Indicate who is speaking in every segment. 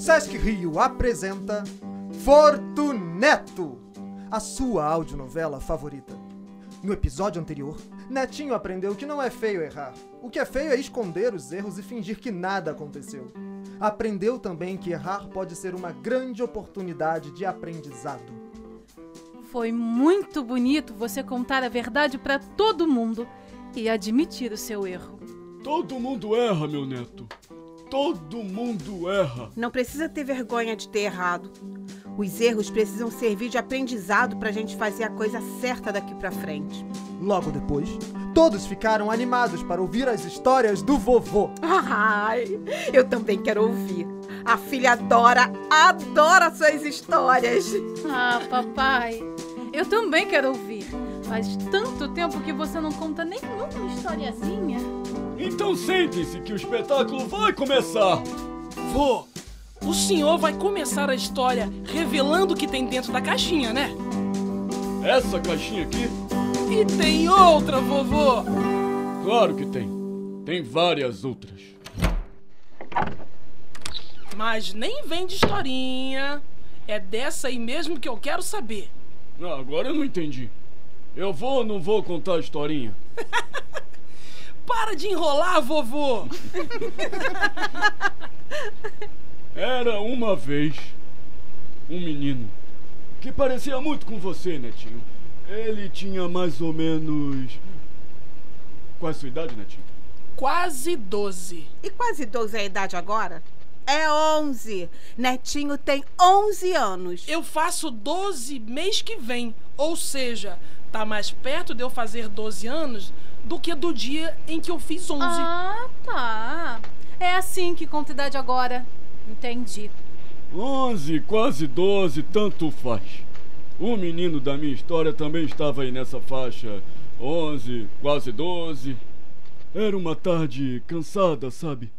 Speaker 1: Sesc Rio apresenta Fortuneto, a sua audionovela favorita. No episódio anterior, Netinho aprendeu que não é feio errar. O que é feio é esconder os erros e fingir que nada aconteceu. Aprendeu também que errar pode ser uma grande oportunidade de aprendizado.
Speaker 2: Foi muito bonito você contar a verdade para todo mundo e admitir o seu erro.
Speaker 3: Todo mundo erra, meu neto. Todo mundo erra.
Speaker 4: Não precisa ter vergonha de ter errado. Os erros precisam servir de aprendizado para a gente fazer a coisa certa daqui para frente.
Speaker 1: Logo depois, todos ficaram animados para ouvir as histórias do vovô.
Speaker 4: Ai, eu também quero ouvir. A filha adora, adora suas histórias.
Speaker 2: Ah, papai, eu também quero ouvir. Faz tanto tempo que você não conta nenhuma historiazinha.
Speaker 3: Então sentem-se que o espetáculo vai começar.
Speaker 5: Vô, o senhor vai começar a história revelando o que tem dentro da caixinha, né?
Speaker 3: Essa caixinha aqui?
Speaker 5: E tem outra, vovô!
Speaker 3: Claro que tem. Tem várias outras.
Speaker 5: Mas nem vem de historinha. É dessa aí mesmo que eu quero saber.
Speaker 3: Ah, agora eu não entendi. Eu vou ou não vou contar a historinha?
Speaker 5: Para de enrolar, vovô!
Speaker 3: Era uma vez um menino que parecia muito com você, Netinho. Ele tinha mais ou menos. Qual a sua idade, Netinho?
Speaker 5: Quase 12.
Speaker 4: E quase 12 é a idade agora? É 11. Netinho tem 11 anos.
Speaker 5: Eu faço 12 mês que vem. Ou seja, tá mais perto de eu fazer 12 anos do que do dia em que eu fiz 11.
Speaker 2: Ah, tá. É assim que conta idade agora. Entendi.
Speaker 3: 11, quase 12, tanto faz. O menino da minha história também estava aí nessa faixa. 11, quase 12. Era uma tarde cansada, sabe?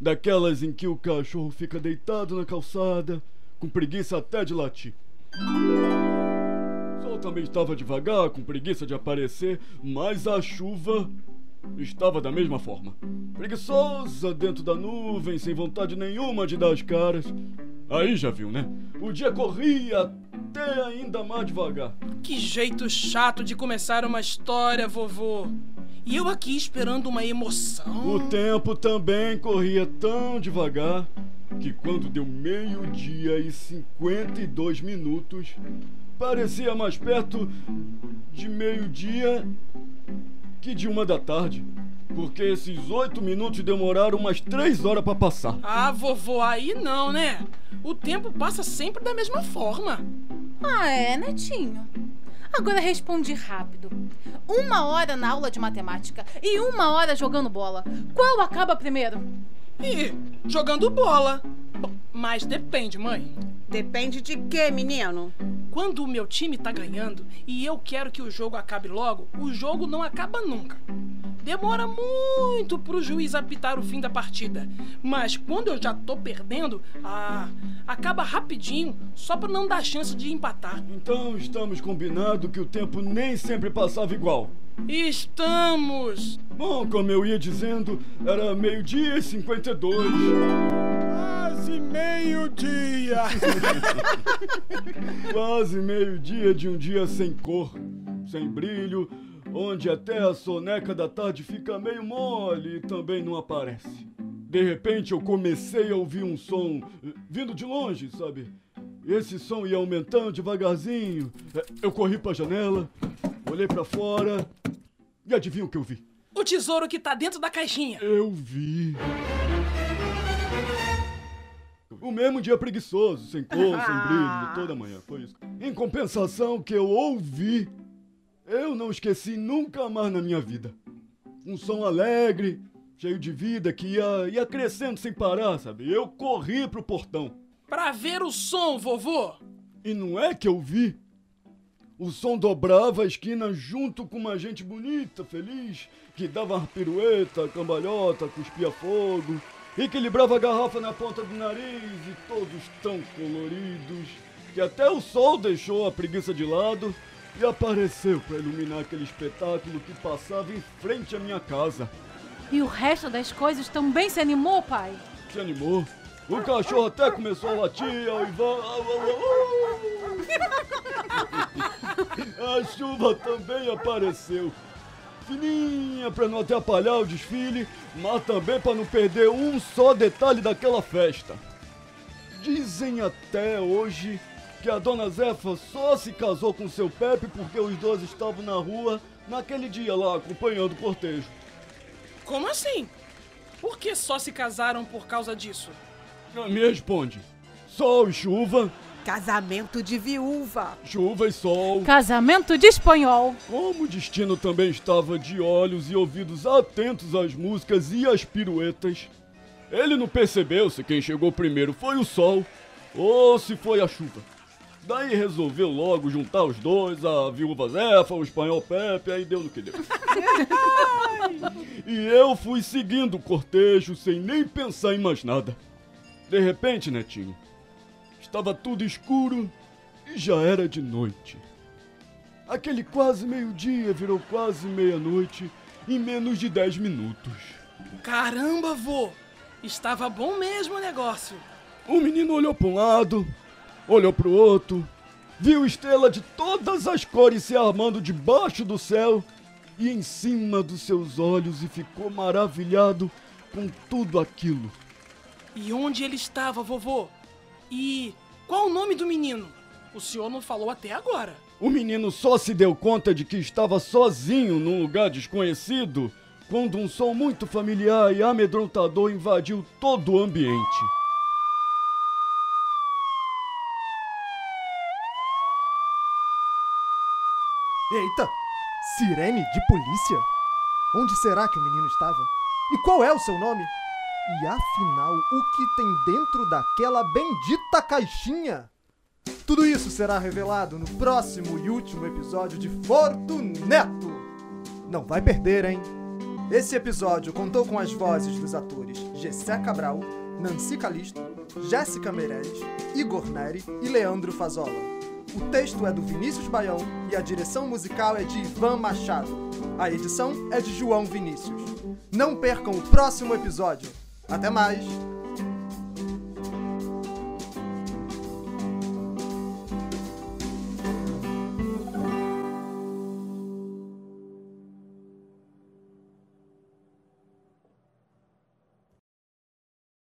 Speaker 3: Daquelas em que o cachorro fica deitado na calçada, com preguiça até de latir. Sol também estava devagar, com preguiça de aparecer, mas a chuva estava da mesma forma. Preguiçosa dentro da nuvem, sem vontade nenhuma de dar as caras. Aí já viu, né? O dia corria até ainda mais devagar.
Speaker 5: Que jeito chato de começar uma história, vovô. E eu aqui esperando uma emoção.
Speaker 3: O tempo também corria tão devagar que quando deu meio-dia e 52 minutos, parecia mais perto de meio-dia que de uma da tarde. Porque esses oito minutos demoraram umas três horas para passar.
Speaker 5: Ah, vovô, aí não, né? O tempo passa sempre da mesma forma.
Speaker 2: Ah, é, Netinho? Agora responde rápido. Uma hora na aula de matemática e uma hora jogando bola. Qual acaba primeiro?
Speaker 5: E jogando bola. Mas depende, mãe.
Speaker 4: Depende de quê, menino?
Speaker 5: Quando o meu time tá ganhando e eu quero que o jogo acabe logo, o jogo não acaba nunca. Demora muito pro juiz apitar o fim da partida. Mas quando eu já tô perdendo, ah, acaba rapidinho, só pra não dar chance de empatar.
Speaker 3: Então estamos combinados que o tempo nem sempre passava igual.
Speaker 5: Estamos!
Speaker 3: Bom, como eu ia dizendo, era meio-dia e 52.
Speaker 6: Quase meio-dia!
Speaker 3: Quase meio-dia de um dia sem cor, sem brilho, onde até a soneca da tarde fica meio mole e também não aparece. De repente eu comecei a ouvir um som eh, vindo de longe, sabe? Esse som ia aumentando devagarzinho. Eh, Eu corri pra janela, olhei pra fora e adivinha o que eu vi?
Speaker 5: O tesouro que tá dentro da caixinha.
Speaker 3: Eu vi. O mesmo dia preguiçoso, sem cor, sem brilho, toda manhã, foi isso. Em compensação que eu ouvi, eu não esqueci nunca mais na minha vida. Um som alegre, cheio de vida, que ia, ia crescendo sem parar, sabe? Eu corri pro portão.
Speaker 5: Pra ver o som, vovô.
Speaker 3: E não é que eu vi. O som dobrava a esquina junto com uma gente bonita, feliz, que dava pirueta, cambalhota, cuspia fogo, equilibrava a garrafa na ponta do nariz e todos tão coloridos que até o sol deixou a preguiça de lado e apareceu para iluminar aquele espetáculo que passava em frente à minha casa.
Speaker 2: E o resto das coisas também se animou, pai?
Speaker 3: Se animou. O cachorro até começou a latir, ao Ivan. A chuva também apareceu. Fininha para não atrapalhar o desfile, mas também para não perder um só detalhe daquela festa. Dizem até hoje que a dona Zefa só se casou com seu Pepe porque os dois estavam na rua naquele dia lá acompanhando o cortejo.
Speaker 5: Como assim? Por que só se casaram por causa disso?
Speaker 3: Me responde. Sol e chuva,
Speaker 4: Casamento de viúva.
Speaker 3: chuva e sol.
Speaker 2: Casamento de espanhol.
Speaker 3: Como o destino também estava de olhos e ouvidos atentos às músicas e às piruetas, ele não percebeu se quem chegou primeiro foi o sol ou se foi a chuva. Daí resolveu logo juntar os dois, a viúva Zefa, o espanhol Pepe, aí deu no que deu. e eu fui seguindo o cortejo sem nem pensar em mais nada. De repente, Netinho, estava tudo escuro e já era de noite. Aquele quase meio-dia virou quase meia-noite em menos de dez minutos.
Speaker 5: Caramba, vô! Estava bom mesmo o negócio.
Speaker 3: O menino olhou para um lado, olhou para o outro, viu estrela de todas as cores se armando debaixo do céu e em cima dos seus olhos e ficou maravilhado com tudo aquilo.
Speaker 5: E onde ele estava, vovô? E qual o nome do menino? O senhor não falou até agora.
Speaker 3: O menino só se deu conta de que estava sozinho num lugar desconhecido quando um som muito familiar e amedrontador invadiu todo o ambiente.
Speaker 1: Eita! Sirene de polícia? Onde será que o menino estava? E qual é o seu nome? E afinal, o que tem dentro daquela bendita caixinha? Tudo isso será revelado no próximo e último episódio de Fortuneto! Não vai perder, hein? Esse episódio contou com as vozes dos atores Gessé Cabral, Nancy Calisto, Jéssica Meirelles, Igor Neri e Leandro Fazola. O texto é do Vinícius Baião e a direção musical é de Ivan Machado. A edição é de João Vinícius. Não percam o próximo episódio. Até mais!